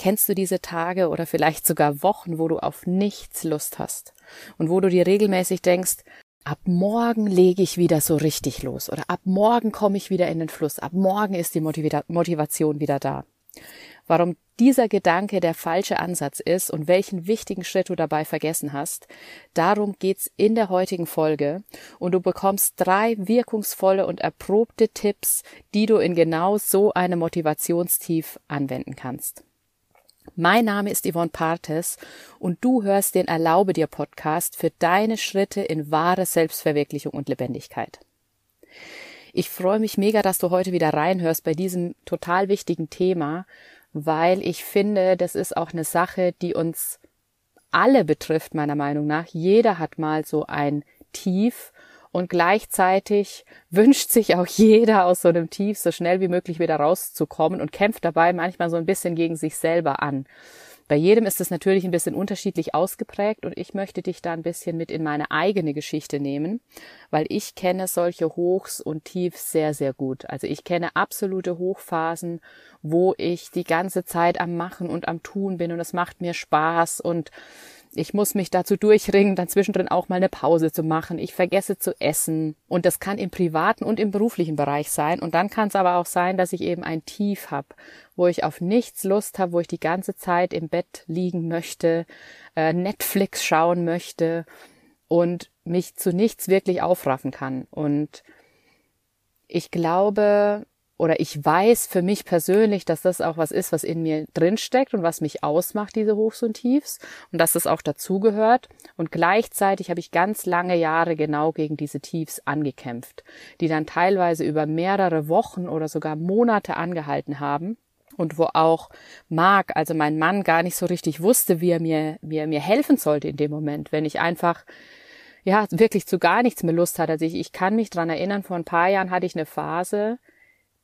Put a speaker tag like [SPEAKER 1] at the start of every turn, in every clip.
[SPEAKER 1] Kennst du diese Tage oder vielleicht sogar Wochen, wo du auf nichts Lust hast und wo du dir regelmäßig denkst, ab morgen lege ich wieder so richtig los oder ab morgen komme ich wieder in den Fluss, ab morgen ist die Motivation wieder da. Warum dieser Gedanke der falsche Ansatz ist und welchen wichtigen Schritt du dabei vergessen hast, darum geht's in der heutigen Folge und du bekommst drei wirkungsvolle und erprobte Tipps, die du in genau so einem Motivationstief anwenden kannst. Mein Name ist Yvonne Partes und du hörst den Erlaube dir Podcast für deine Schritte in wahre Selbstverwirklichung und Lebendigkeit. Ich freue mich mega, dass du heute wieder reinhörst bei diesem total wichtigen Thema weil ich finde, das ist auch eine Sache, die uns alle betrifft, meiner Meinung nach. Jeder hat mal so ein Tief und gleichzeitig wünscht sich auch jeder aus so einem Tief so schnell wie möglich wieder rauszukommen und kämpft dabei manchmal so ein bisschen gegen sich selber an. Bei jedem ist es natürlich ein bisschen unterschiedlich ausgeprägt und ich möchte dich da ein bisschen mit in meine eigene Geschichte nehmen, weil ich kenne solche Hochs und Tiefs sehr, sehr gut. Also ich kenne absolute Hochphasen, wo ich die ganze Zeit am Machen und am Tun bin und es macht mir Spaß und ich muss mich dazu durchringen, dann zwischendrin auch mal eine Pause zu machen. Ich vergesse zu essen. Und das kann im privaten und im beruflichen Bereich sein. Und dann kann es aber auch sein, dass ich eben ein Tief habe, wo ich auf nichts Lust habe, wo ich die ganze Zeit im Bett liegen möchte, äh, Netflix schauen möchte und mich zu nichts wirklich aufraffen kann. Und ich glaube, oder ich weiß für mich persönlich, dass das auch was ist, was in mir drinsteckt und was mich ausmacht, diese Hochs und Tiefs und dass das auch dazugehört. Und gleichzeitig habe ich ganz lange Jahre genau gegen diese Tiefs angekämpft, die dann teilweise über mehrere Wochen oder sogar Monate angehalten haben und wo auch Mark, also mein Mann, gar nicht so richtig wusste, wie er mir, wie er mir helfen sollte in dem Moment, wenn ich einfach ja, wirklich zu gar nichts mehr Lust hatte. Also ich, ich kann mich dran erinnern, vor ein paar Jahren hatte ich eine Phase,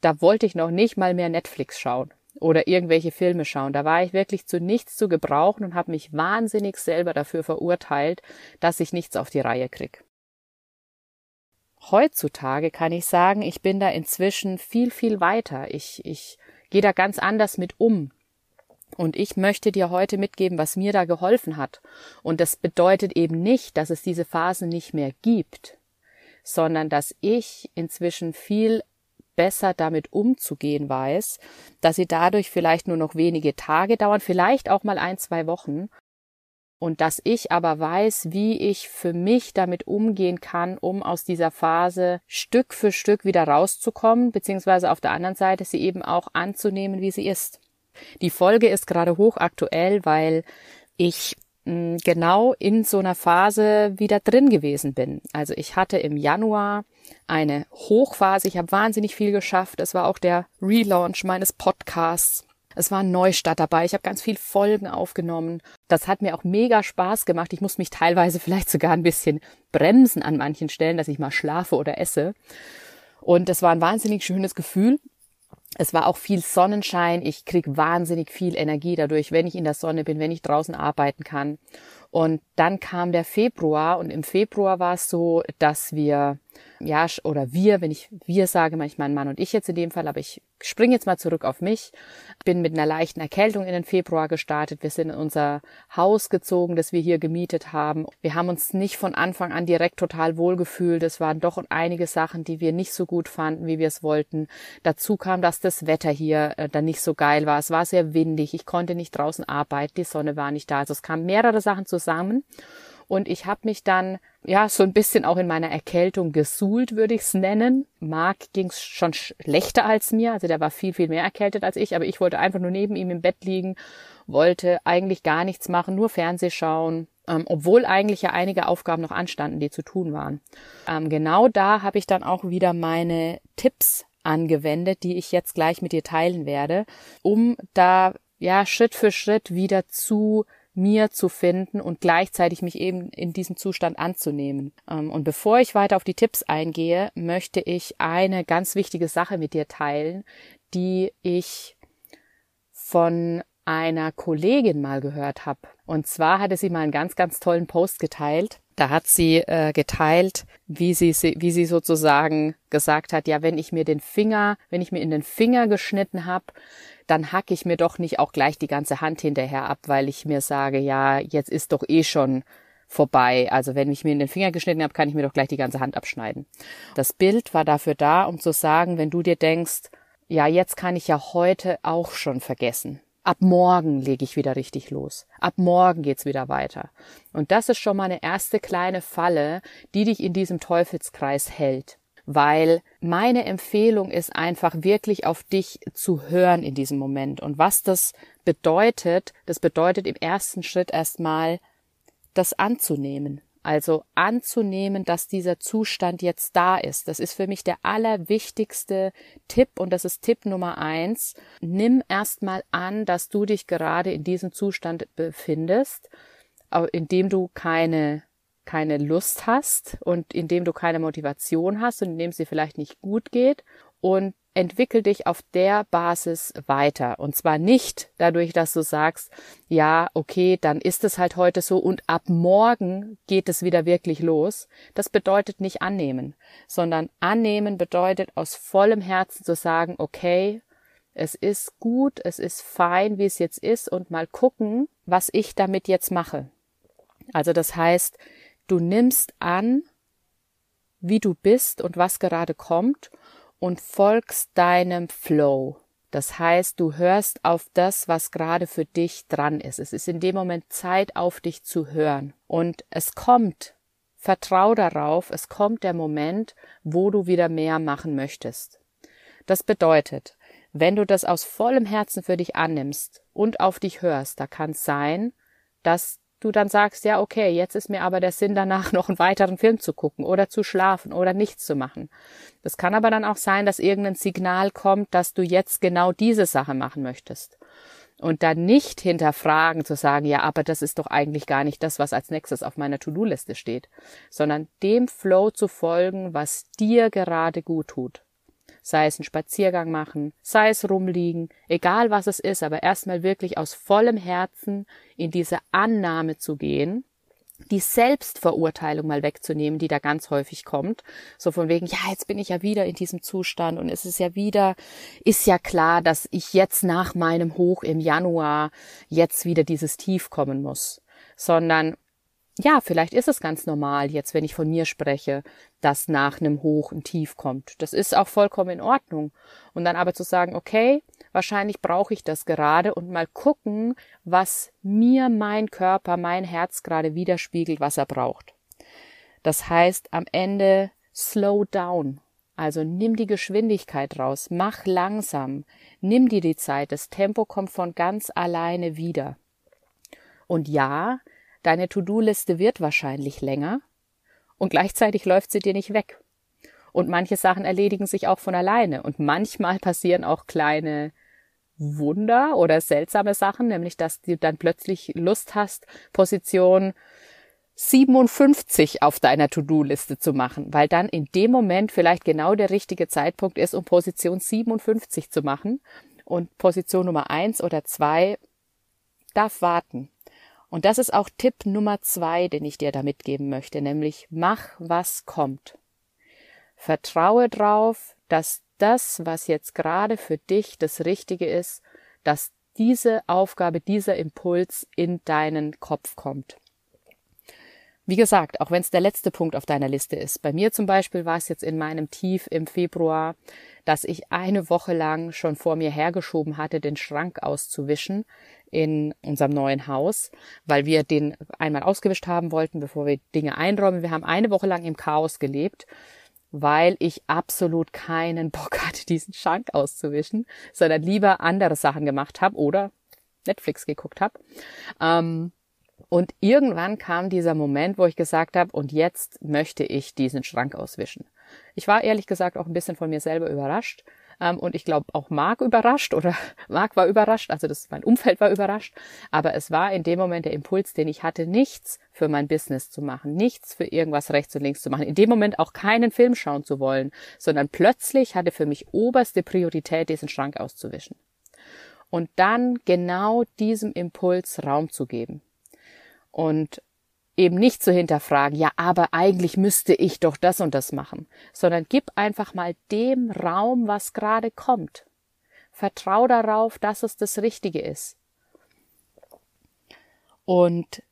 [SPEAKER 1] da wollte ich noch nicht mal mehr Netflix schauen oder irgendwelche Filme schauen. Da war ich wirklich zu nichts zu gebrauchen und habe mich wahnsinnig selber dafür verurteilt, dass ich nichts auf die Reihe krieg. Heutzutage kann ich sagen, ich bin da inzwischen viel, viel weiter. Ich, ich gehe da ganz anders mit um. Und ich möchte dir heute mitgeben, was mir da geholfen hat. Und das bedeutet eben nicht, dass es diese Phasen nicht mehr gibt, sondern dass ich inzwischen viel besser damit umzugehen weiß, dass sie dadurch vielleicht nur noch wenige Tage dauern, vielleicht auch mal ein, zwei Wochen. Und dass ich aber weiß, wie ich für mich damit umgehen kann, um aus dieser Phase Stück für Stück wieder rauszukommen, beziehungsweise auf der anderen Seite sie eben auch anzunehmen, wie sie ist. Die Folge ist gerade hochaktuell, weil ich genau in so einer Phase wieder drin gewesen bin. Also ich hatte im Januar eine Hochphase, ich habe wahnsinnig viel geschafft. Es war auch der Relaunch meines Podcasts. Es war ein Neustart dabei. Ich habe ganz viel Folgen aufgenommen. Das hat mir auch mega Spaß gemacht. Ich muss mich teilweise vielleicht sogar ein bisschen bremsen an manchen Stellen, dass ich mal schlafe oder esse. Und es war ein wahnsinnig schönes Gefühl. Es war auch viel Sonnenschein. Ich krieg wahnsinnig viel Energie dadurch, wenn ich in der Sonne bin, wenn ich draußen arbeiten kann. Und dann kam der Februar und im Februar war es so, dass wir ja, oder wir, wenn ich wir sage, manchmal mein Mann und ich jetzt in dem Fall, aber ich springe jetzt mal zurück auf mich. Bin mit einer leichten Erkältung in den Februar gestartet. Wir sind in unser Haus gezogen, das wir hier gemietet haben. Wir haben uns nicht von Anfang an direkt total wohlgefühlt. Es waren doch einige Sachen, die wir nicht so gut fanden, wie wir es wollten. Dazu kam, dass das Wetter hier äh, dann nicht so geil war. Es war sehr windig. Ich konnte nicht draußen arbeiten. Die Sonne war nicht da. Also es kamen mehrere Sachen zusammen. Und ich habe mich dann ja so ein bisschen auch in meiner Erkältung gesuhlt, würde ich es nennen. Marc ging es schon schlechter als mir, also der war viel, viel mehr erkältet als ich, aber ich wollte einfach nur neben ihm im Bett liegen, wollte eigentlich gar nichts machen, nur Fernseh schauen, ähm, obwohl eigentlich ja einige Aufgaben noch anstanden, die zu tun waren. Ähm, genau da habe ich dann auch wieder meine Tipps angewendet, die ich jetzt gleich mit dir teilen werde, um da ja Schritt für Schritt wieder zu mir zu finden und gleichzeitig mich eben in diesem Zustand anzunehmen. Ähm, und bevor ich weiter auf die Tipps eingehe, möchte ich eine ganz wichtige Sache mit dir teilen, die ich von einer Kollegin mal gehört habe. Und zwar hatte sie mal einen ganz, ganz tollen Post geteilt. Da hat sie äh, geteilt, wie sie, wie sie sozusagen gesagt hat, ja, wenn ich mir den Finger, wenn ich mir in den Finger geschnitten habe, dann hacke ich mir doch nicht auch gleich die ganze Hand hinterher ab, weil ich mir sage, ja, jetzt ist doch eh schon vorbei. Also wenn ich mir in den Finger geschnitten habe, kann ich mir doch gleich die ganze Hand abschneiden. Das Bild war dafür da, um zu sagen, wenn du dir denkst, ja, jetzt kann ich ja heute auch schon vergessen. Ab morgen lege ich wieder richtig los. Ab morgen geht's wieder weiter. Und das ist schon mal eine erste kleine Falle, die dich in diesem Teufelskreis hält. Weil meine Empfehlung ist einfach wirklich auf dich zu hören in diesem Moment. Und was das bedeutet, das bedeutet im ersten Schritt erstmal, das anzunehmen. Also anzunehmen, dass dieser Zustand jetzt da ist. Das ist für mich der allerwichtigste Tipp und das ist Tipp Nummer eins. Nimm erstmal an, dass du dich gerade in diesem Zustand befindest, in dem du keine keine Lust hast und in dem du keine Motivation hast und in dem sie vielleicht nicht gut geht und entwickel dich auf der Basis weiter. Und zwar nicht dadurch, dass du sagst, ja, okay, dann ist es halt heute so und ab morgen geht es wieder wirklich los. Das bedeutet nicht annehmen, sondern annehmen bedeutet aus vollem Herzen zu sagen, okay, es ist gut, es ist fein, wie es jetzt ist und mal gucken, was ich damit jetzt mache. Also das heißt, du nimmst an, wie du bist und was gerade kommt und folgst deinem Flow. Das heißt, du hörst auf das, was gerade für dich dran ist. Es ist in dem Moment Zeit, auf dich zu hören. Und es kommt, vertrau darauf, es kommt der Moment, wo du wieder mehr machen möchtest. Das bedeutet, wenn du das aus vollem Herzen für dich annimmst und auf dich hörst, da kann es sein, dass du dann sagst, ja, okay, jetzt ist mir aber der Sinn danach, noch einen weiteren Film zu gucken oder zu schlafen oder nichts zu machen. Das kann aber dann auch sein, dass irgendein Signal kommt, dass du jetzt genau diese Sache machen möchtest. Und dann nicht hinterfragen zu sagen, ja, aber das ist doch eigentlich gar nicht das, was als nächstes auf meiner To-Do-Liste steht, sondern dem Flow zu folgen, was dir gerade gut tut sei es einen Spaziergang machen, sei es rumliegen, egal was es ist, aber erstmal wirklich aus vollem Herzen in diese Annahme zu gehen, die Selbstverurteilung mal wegzunehmen, die da ganz häufig kommt. So von wegen, ja, jetzt bin ich ja wieder in diesem Zustand und es ist ja wieder, ist ja klar, dass ich jetzt nach meinem Hoch im Januar jetzt wieder dieses Tief kommen muss. Sondern ja, vielleicht ist es ganz normal, jetzt wenn ich von mir spreche, dass nach einem Hoch ein Tief kommt. Das ist auch vollkommen in Ordnung. Und dann aber zu sagen, okay, wahrscheinlich brauche ich das gerade und mal gucken, was mir mein Körper, mein Herz gerade widerspiegelt, was er braucht. Das heißt, am Ende slow down. Also nimm die Geschwindigkeit raus, mach langsam, nimm dir die Zeit, das Tempo kommt von ganz alleine wieder. Und ja, Deine To-Do-Liste wird wahrscheinlich länger und gleichzeitig läuft sie dir nicht weg. Und manche Sachen erledigen sich auch von alleine und manchmal passieren auch kleine Wunder oder seltsame Sachen, nämlich dass du dann plötzlich Lust hast, Position 57 auf deiner To-Do-Liste zu machen, weil dann in dem Moment vielleicht genau der richtige Zeitpunkt ist, um Position 57 zu machen und Position Nummer eins oder zwei darf warten. Und das ist auch Tipp Nummer zwei, den ich dir da mitgeben möchte, nämlich mach, was kommt. Vertraue drauf, dass das, was jetzt gerade für dich das Richtige ist, dass diese Aufgabe, dieser Impuls in deinen Kopf kommt. Wie gesagt, auch wenn es der letzte Punkt auf deiner Liste ist. Bei mir zum Beispiel war es jetzt in meinem Tief im Februar, dass ich eine Woche lang schon vor mir hergeschoben hatte, den Schrank auszuwischen, in unserem neuen Haus, weil wir den einmal ausgewischt haben wollten, bevor wir Dinge einräumen. Wir haben eine Woche lang im Chaos gelebt, weil ich absolut keinen Bock hatte, diesen Schrank auszuwischen, sondern lieber andere Sachen gemacht habe oder Netflix geguckt habe. Ähm, und irgendwann kam dieser Moment, wo ich gesagt habe, und jetzt möchte ich diesen Schrank auswischen. Ich war ehrlich gesagt auch ein bisschen von mir selber überrascht, ähm, und ich glaube auch Marc überrascht oder Marc war überrascht, also das, mein Umfeld war überrascht. Aber es war in dem Moment der Impuls, den ich hatte, nichts für mein Business zu machen, nichts für irgendwas rechts und links zu machen. In dem Moment auch keinen Film schauen zu wollen, sondern plötzlich hatte für mich oberste Priorität, diesen Schrank auszuwischen. Und dann genau diesem Impuls Raum zu geben. Und eben nicht zu hinterfragen, ja, aber eigentlich müsste ich doch das und das machen, sondern gib einfach mal dem Raum, was gerade kommt. Vertrau darauf, dass es das Richtige ist. Und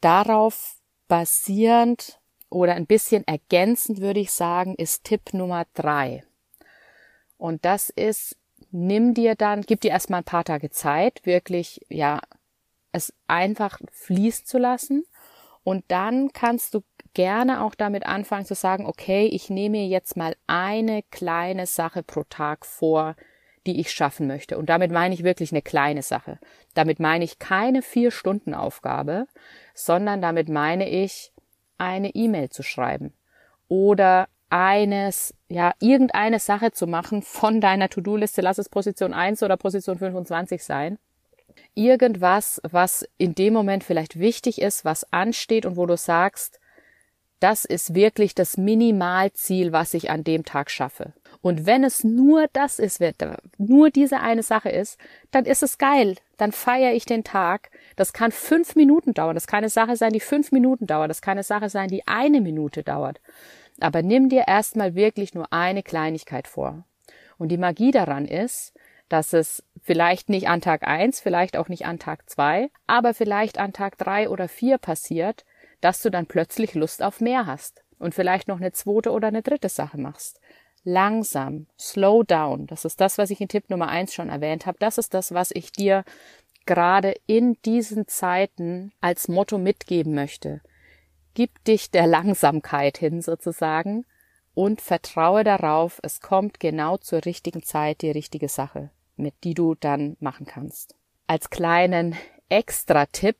[SPEAKER 1] darauf basierend oder ein bisschen ergänzend würde ich sagen, ist Tipp Nummer drei. Und das ist, nimm dir dann, gib dir erstmal ein paar Tage Zeit, wirklich, ja, es einfach fließen zu lassen. Und dann kannst du gerne auch damit anfangen zu sagen, okay, ich nehme mir jetzt mal eine kleine Sache pro Tag vor, die ich schaffen möchte. Und damit meine ich wirklich eine kleine Sache. Damit meine ich keine vier Stunden Aufgabe, sondern damit meine ich eine E-Mail zu schreiben oder eines, ja, irgendeine Sache zu machen von deiner To-Do-Liste, lass es Position 1 oder Position 25 sein. Irgendwas, was in dem Moment vielleicht wichtig ist, was ansteht und wo du sagst, das ist wirklich das Minimalziel, was ich an dem Tag schaffe. Und wenn es nur das ist, nur diese eine Sache ist, dann ist es geil. Dann feiere ich den Tag. Das kann fünf Minuten dauern. Das kann eine Sache sein, die fünf Minuten dauert. Das kann eine Sache sein, die eine Minute dauert. Aber nimm dir erstmal wirklich nur eine Kleinigkeit vor. Und die Magie daran ist, dass es vielleicht nicht an Tag eins, vielleicht auch nicht an Tag zwei, aber vielleicht an Tag drei oder vier passiert, dass du dann plötzlich Lust auf mehr hast und vielleicht noch eine zweite oder eine dritte Sache machst langsam, slow down. Das ist das, was ich in Tipp Nummer eins schon erwähnt habe. Das ist das, was ich dir gerade in diesen Zeiten als Motto mitgeben möchte. Gib dich der Langsamkeit hin sozusagen und vertraue darauf, es kommt genau zur richtigen Zeit die richtige Sache, mit die du dann machen kannst. Als kleinen Extra-Tipp,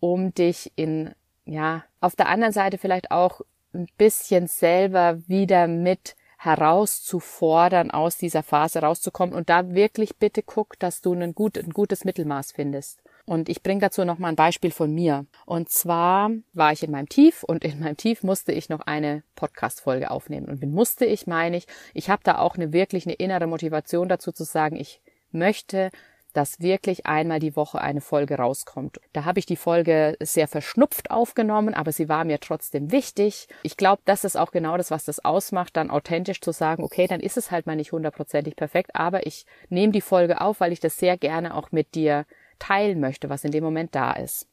[SPEAKER 1] um dich in, ja, auf der anderen Seite vielleicht auch ein bisschen selber wieder mit herauszufordern, aus dieser Phase rauszukommen und da wirklich bitte guck, dass du ein, gut, ein gutes Mittelmaß findest. Und ich bringe dazu noch mal ein Beispiel von mir. Und zwar war ich in meinem Tief und in meinem Tief musste ich noch eine Podcast-Folge aufnehmen. Und mit musste ich meine ich, ich habe da auch eine wirklich eine innere Motivation dazu zu sagen, ich möchte dass wirklich einmal die Woche eine Folge rauskommt. Da habe ich die Folge sehr verschnupft aufgenommen, aber sie war mir trotzdem wichtig. Ich glaube, das ist auch genau das, was das ausmacht, dann authentisch zu sagen, okay, dann ist es halt mal nicht hundertprozentig perfekt, aber ich nehme die Folge auf, weil ich das sehr gerne auch mit dir teilen möchte, was in dem Moment da ist.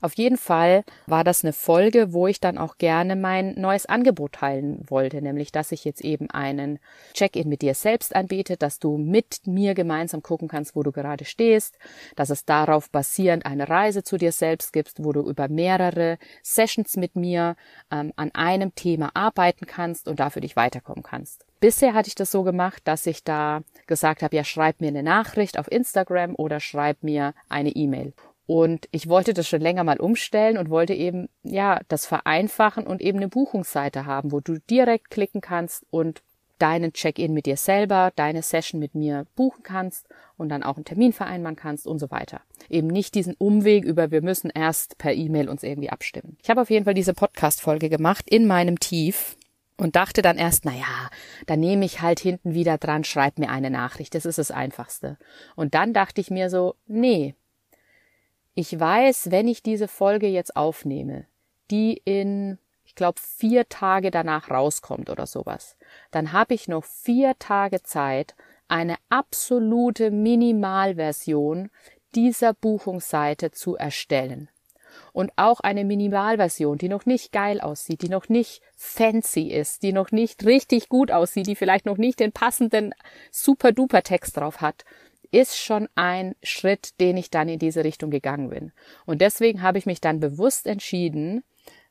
[SPEAKER 1] Auf jeden Fall war das eine Folge, wo ich dann auch gerne mein neues Angebot teilen wollte, nämlich dass ich jetzt eben einen Check-in mit dir selbst anbiete, dass du mit mir gemeinsam gucken kannst, wo du gerade stehst, dass es darauf basierend eine Reise zu dir selbst gibt, wo du über mehrere Sessions mit mir ähm, an einem Thema arbeiten kannst und dafür dich weiterkommen kannst. Bisher hatte ich das so gemacht, dass ich da gesagt habe, ja, schreib mir eine Nachricht auf Instagram oder schreib mir eine E-Mail. Und ich wollte das schon länger mal umstellen und wollte eben, ja, das vereinfachen und eben eine Buchungsseite haben, wo du direkt klicken kannst und deinen Check-in mit dir selber, deine Session mit mir buchen kannst und dann auch einen Termin vereinbaren kannst und so weiter. Eben nicht diesen Umweg über, wir müssen erst per E-Mail uns irgendwie abstimmen. Ich habe auf jeden Fall diese Podcast-Folge gemacht in meinem Tief und dachte dann erst, na ja, dann nehme ich halt hinten wieder dran, schreib mir eine Nachricht, das ist das Einfachste. Und dann dachte ich mir so, nee, ich weiß, wenn ich diese Folge jetzt aufnehme, die in, ich glaube, vier Tage danach rauskommt oder sowas, dann habe ich noch vier Tage Zeit, eine absolute Minimalversion dieser Buchungsseite zu erstellen. Und auch eine Minimalversion, die noch nicht geil aussieht, die noch nicht fancy ist, die noch nicht richtig gut aussieht, die vielleicht noch nicht den passenden super duper Text drauf hat, ist schon ein Schritt, den ich dann in diese Richtung gegangen bin. Und deswegen habe ich mich dann bewusst entschieden,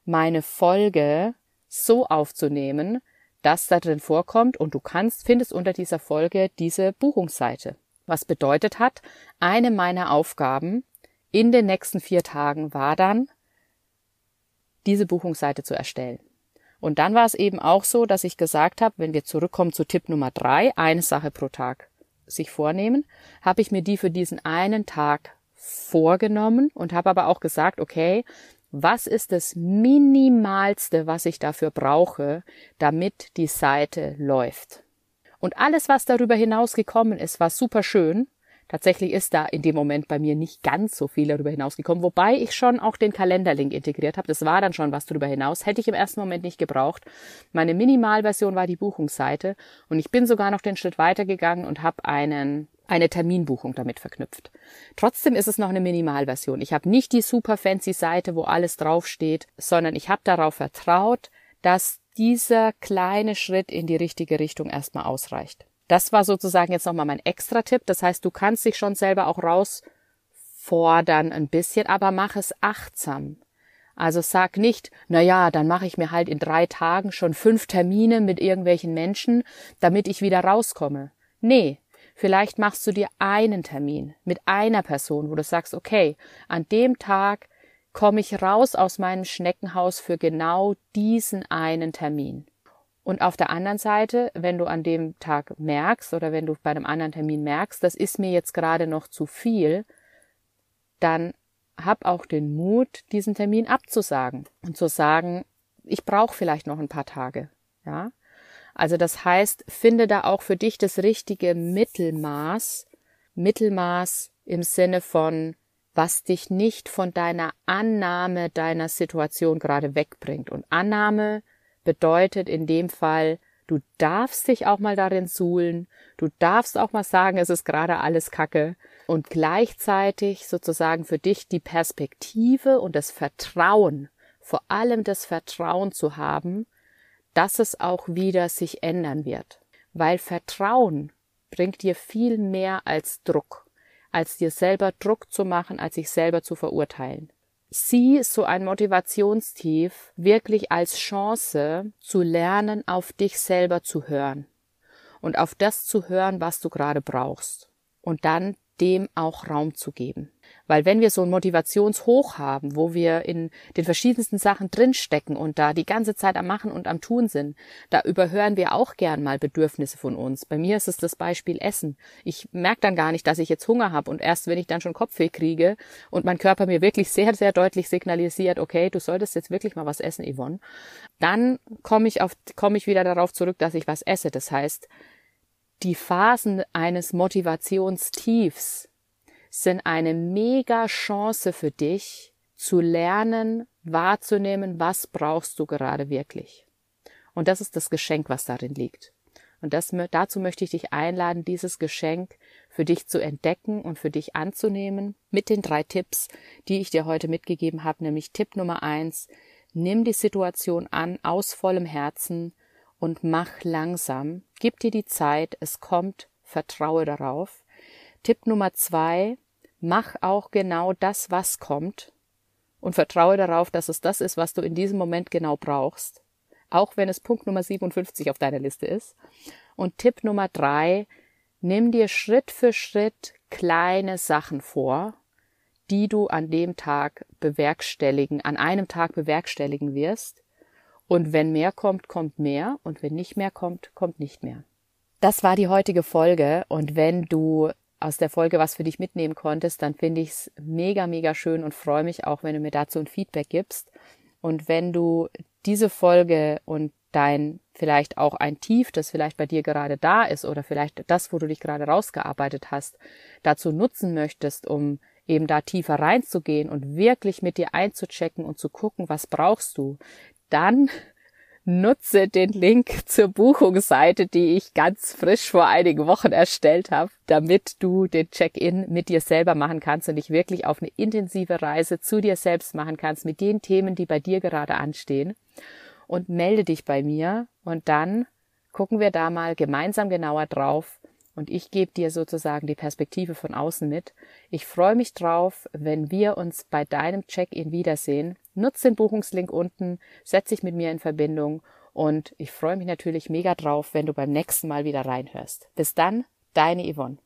[SPEAKER 1] meine Folge so aufzunehmen, dass da drin vorkommt und du kannst, findest unter dieser Folge diese Buchungsseite. Was bedeutet hat, eine meiner Aufgaben in den nächsten vier Tagen war dann, diese Buchungsseite zu erstellen. Und dann war es eben auch so, dass ich gesagt habe, wenn wir zurückkommen zu Tipp Nummer drei, eine Sache pro Tag sich vornehmen, habe ich mir die für diesen einen Tag vorgenommen und habe aber auch gesagt, okay, was ist das Minimalste, was ich dafür brauche, damit die Seite läuft? Und alles, was darüber hinaus gekommen ist, war super schön. Tatsächlich ist da in dem Moment bei mir nicht ganz so viel darüber hinausgekommen, wobei ich schon auch den Kalenderlink integriert habe. Das war dann schon was darüber hinaus. Hätte ich im ersten Moment nicht gebraucht. Meine Minimalversion war die Buchungsseite und ich bin sogar noch den Schritt weitergegangen und habe einen eine Terminbuchung damit verknüpft. Trotzdem ist es noch eine Minimalversion. Ich habe nicht die super fancy Seite, wo alles draufsteht, sondern ich habe darauf vertraut, dass dieser kleine Schritt in die richtige Richtung erstmal ausreicht. Das war sozusagen jetzt nochmal mein Extra-Tipp. Das heißt, du kannst dich schon selber auch rausfordern ein bisschen, aber mach es achtsam. Also sag nicht, na ja, dann mache ich mir halt in drei Tagen schon fünf Termine mit irgendwelchen Menschen, damit ich wieder rauskomme. Nee, vielleicht machst du dir einen Termin mit einer Person, wo du sagst, okay, an dem Tag komme ich raus aus meinem Schneckenhaus für genau diesen einen Termin. Und auf der anderen Seite, wenn du an dem Tag merkst oder wenn du bei einem anderen Termin merkst, das ist mir jetzt gerade noch zu viel, dann hab auch den Mut, diesen Termin abzusagen und zu sagen, ich brauche vielleicht noch ein paar Tage. Ja, also das heißt, finde da auch für dich das richtige Mittelmaß, Mittelmaß im Sinne von was dich nicht von deiner Annahme deiner Situation gerade wegbringt. Und Annahme bedeutet in dem Fall, du darfst dich auch mal darin suhlen, du darfst auch mal sagen, es ist gerade alles Kacke und gleichzeitig sozusagen für dich die Perspektive und das Vertrauen, vor allem das Vertrauen zu haben, dass es auch wieder sich ändern wird. Weil Vertrauen bringt dir viel mehr als Druck, als dir selber Druck zu machen, als sich selber zu verurteilen sieh so ein Motivationstief wirklich als Chance zu lernen, auf dich selber zu hören und auf das zu hören, was du gerade brauchst. Und dann dem auch Raum zu geben. Weil wenn wir so ein Motivationshoch haben, wo wir in den verschiedensten Sachen drinstecken und da die ganze Zeit am Machen und am Tun sind, da überhören wir auch gern mal Bedürfnisse von uns. Bei mir ist es das Beispiel Essen. Ich merke dann gar nicht, dass ich jetzt Hunger habe und erst wenn ich dann schon Kopfweh kriege und mein Körper mir wirklich sehr, sehr deutlich signalisiert, okay, du solltest jetzt wirklich mal was essen, Yvonne, dann komme ich auf, komme ich wieder darauf zurück, dass ich was esse. Das heißt, die Phasen eines Motivationstiefs sind eine mega Chance für dich, zu lernen, wahrzunehmen, was brauchst du gerade wirklich. Und das ist das Geschenk, was darin liegt. Und das, dazu möchte ich dich einladen, dieses Geschenk für dich zu entdecken und für dich anzunehmen mit den drei Tipps, die ich dir heute mitgegeben habe, nämlich Tipp Nummer eins, nimm die Situation an aus vollem Herzen und mach langsam, gib dir die Zeit, es kommt, vertraue darauf. Tipp Nummer zwei, mach auch genau das, was kommt. Und vertraue darauf, dass es das ist, was du in diesem Moment genau brauchst, auch wenn es Punkt Nummer 57 auf deiner Liste ist. Und Tipp Nummer drei, nimm dir Schritt für Schritt kleine Sachen vor, die du an dem Tag bewerkstelligen, an einem Tag bewerkstelligen wirst. Und wenn mehr kommt, kommt mehr. Und wenn nicht mehr kommt, kommt nicht mehr. Das war die heutige Folge. Und wenn du aus der Folge was für dich mitnehmen konntest, dann finde ich es mega, mega schön und freue mich auch, wenn du mir dazu ein Feedback gibst. Und wenn du diese Folge und dein vielleicht auch ein Tief, das vielleicht bei dir gerade da ist oder vielleicht das, wo du dich gerade rausgearbeitet hast, dazu nutzen möchtest, um eben da tiefer reinzugehen und wirklich mit dir einzuchecken und zu gucken, was brauchst du, dann nutze den Link zur Buchungsseite, die ich ganz frisch vor einigen Wochen erstellt habe, damit du den Check-in mit dir selber machen kannst und dich wirklich auf eine intensive Reise zu dir selbst machen kannst mit den Themen, die bei dir gerade anstehen. Und melde dich bei mir und dann gucken wir da mal gemeinsam genauer drauf, und ich gebe dir sozusagen die Perspektive von außen mit. Ich freue mich drauf, wenn wir uns bei deinem Check-in wiedersehen. Nutz den Buchungslink unten, setz dich mit mir in Verbindung und ich freue mich natürlich mega drauf, wenn du beim nächsten Mal wieder reinhörst. Bis dann, deine Yvonne.